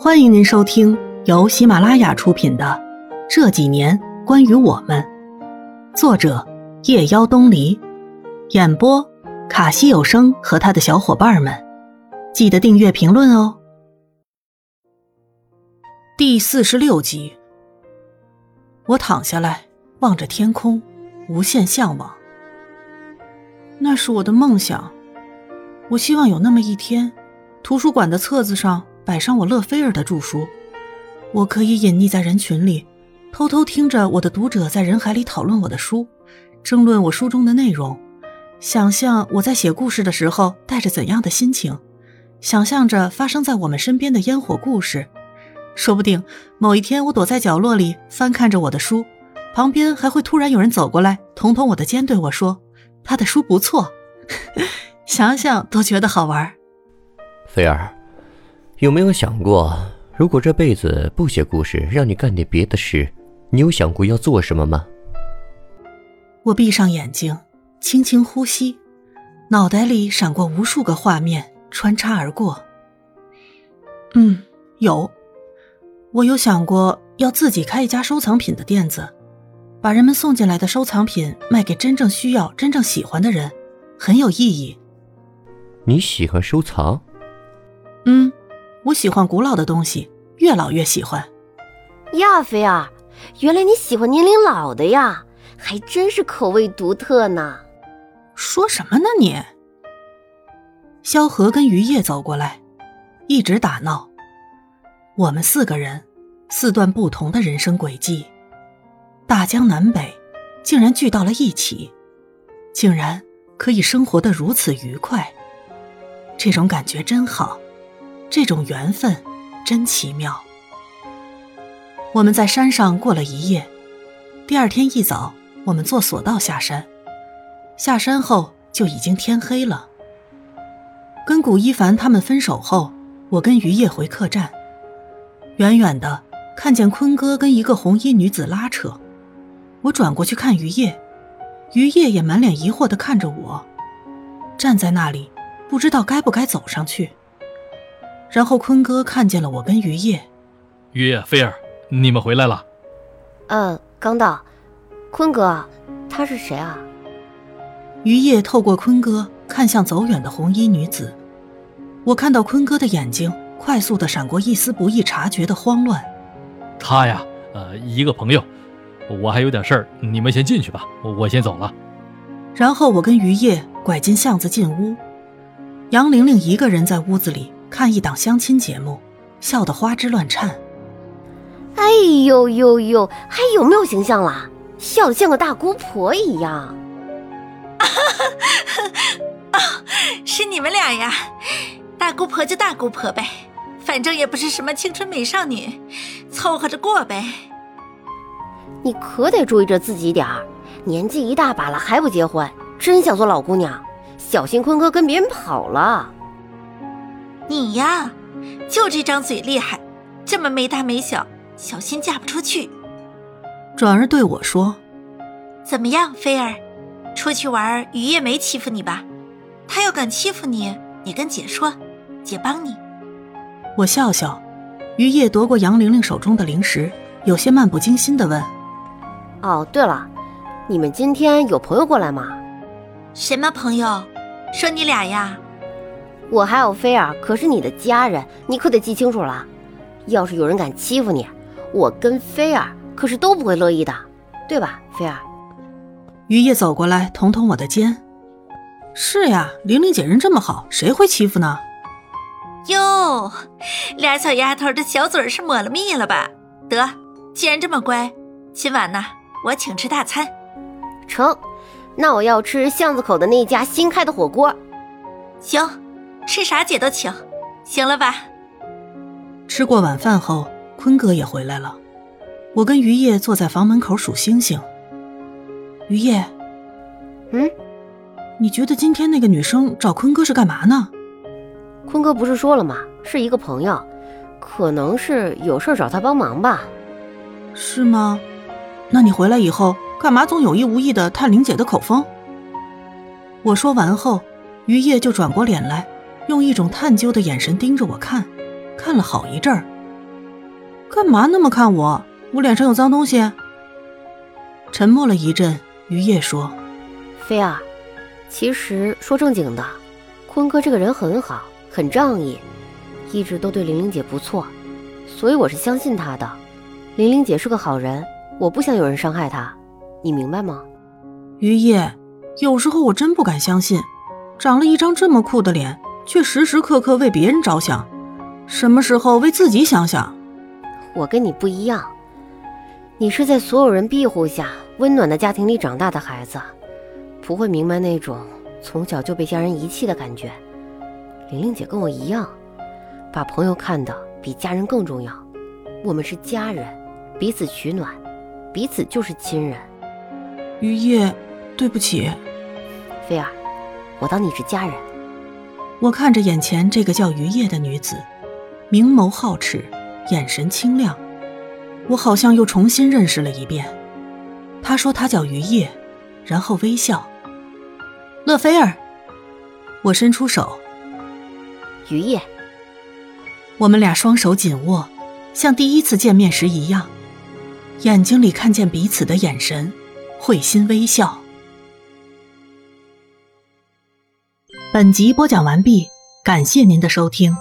欢迎您收听由喜马拉雅出品的《这几年关于我们》，作者夜妖东篱，演播卡西有声和他的小伙伴们。记得订阅、评论哦。第四十六集，我躺下来，望着天空，无限向往。那是我的梦想，我希望有那么一天，图书馆的册子上。摆上我勒菲尔的著书，我可以隐匿在人群里，偷偷听着我的读者在人海里讨论我的书，争论我书中的内容，想象我在写故事的时候带着怎样的心情，想象着发生在我们身边的烟火故事。说不定某一天我躲在角落里翻看着我的书，旁边还会突然有人走过来，捅捅我的肩，对我说：“他的书不错。” 想想都觉得好玩。菲儿。有没有想过，如果这辈子不写故事，让你干点别的事，你有想过要做什么吗？我闭上眼睛，轻轻呼吸，脑袋里闪过无数个画面，穿插而过。嗯，有，我有想过要自己开一家收藏品的店子，把人们送进来的收藏品卖给真正需要、真正喜欢的人，很有意义。你喜欢收藏？嗯。我喜欢古老的东西，越老越喜欢。亚，菲儿，原来你喜欢年龄老的呀，还真是口味独特呢。说什么呢你？萧何跟于叶走过来，一直打闹。我们四个人，四段不同的人生轨迹，大江南北，竟然聚到了一起，竟然可以生活的如此愉快，这种感觉真好。这种缘分真奇妙。我们在山上过了一夜，第二天一早，我们坐索道下山。下山后就已经天黑了。跟古一凡他们分手后，我跟于叶回客栈，远远的看见坤哥跟一个红衣女子拉扯，我转过去看于叶，于叶也满脸疑惑的看着我，站在那里，不知道该不该走上去。然后坤哥看见了我跟于叶，于叶、菲儿，你们回来了。嗯，刚到。坤哥，他是谁啊？于叶透过坤哥看向走远的红衣女子，我看到坤哥的眼睛快速的闪过一丝不易察觉的慌乱。他呀，呃，一个朋友。我还有点事儿，你们先进去吧，我先走了。然后我跟于叶拐进巷子进屋，杨玲玲一个人在屋子里。看一档相亲节目，笑得花枝乱颤。哎呦呦呦，还有没有形象了？笑得像个大姑婆一样。啊，是你们俩呀？大姑婆就大姑婆呗，反正也不是什么青春美少女，凑合着过呗。你可得注意着自己点儿，年纪一大把了还不结婚，真想做老姑娘，小心坤哥跟别人跑了。你呀，就这张嘴厉害，这么没大没小，小心嫁不出去。转而对我说：“怎么样，菲儿，出去玩，雨夜没欺负你吧？他要敢欺负你，你跟姐说，姐帮你。”我笑笑，于夜夺过杨玲玲手中的零食，有些漫不经心的问：“哦，对了，你们今天有朋友过来吗？什么朋友？说你俩呀？”我还有菲儿，可是你的家人，你可得记清楚了。要是有人敢欺负你，我跟菲儿可是都不会乐意的，对吧，菲儿？于叶走过来，捅捅我的肩。是呀，玲玲姐人这么好，谁会欺负呢？哟，俩小丫头的小嘴是抹了蜜了吧？得，既然这么乖，今晚呢，我请吃大餐。成，那我要吃巷子口的那家新开的火锅。行。吃啥姐都请，行了吧？吃过晚饭后，坤哥也回来了。我跟于叶坐在房门口数星星。于叶，嗯，你觉得今天那个女生找坤哥是干嘛呢？坤哥不是说了吗？是一个朋友，可能是有事找他帮忙吧。是吗？那你回来以后，干嘛总有意无意的探玲姐的口风？我说完后，于叶就转过脸来。用一种探究的眼神盯着我看，看了好一阵儿，干嘛那么看我？我脸上有脏东西？沉默了一阵，于叶说：“菲儿，其实说正经的，坤哥这个人很好，很仗义，一直都对玲玲姐不错，所以我是相信他的。玲玲姐是个好人，我不想有人伤害她，你明白吗？”于叶，有时候我真不敢相信，长了一张这么酷的脸，却时时刻刻为别人着想，什么时候为自己想想？我跟你不一样，你是在所有人庇护下温暖的家庭里长大的孩子，不会明白那种从小就被家人遗弃的感觉。玲玲姐跟我一样，把朋友看得比家人更重要。我们是家人，彼此取暖，彼此就是亲人。于夜，对不起，菲儿，我当你是家人。我看着眼前这个叫于叶的女子，明眸皓齿。眼神清亮，我好像又重新认识了一遍。她说她叫于叶，然后微笑。乐菲儿，我伸出手。于叶，我们俩双手紧握，像第一次见面时一样，眼睛里看见彼此的眼神，会心微笑。本集播讲完毕，感谢您的收听。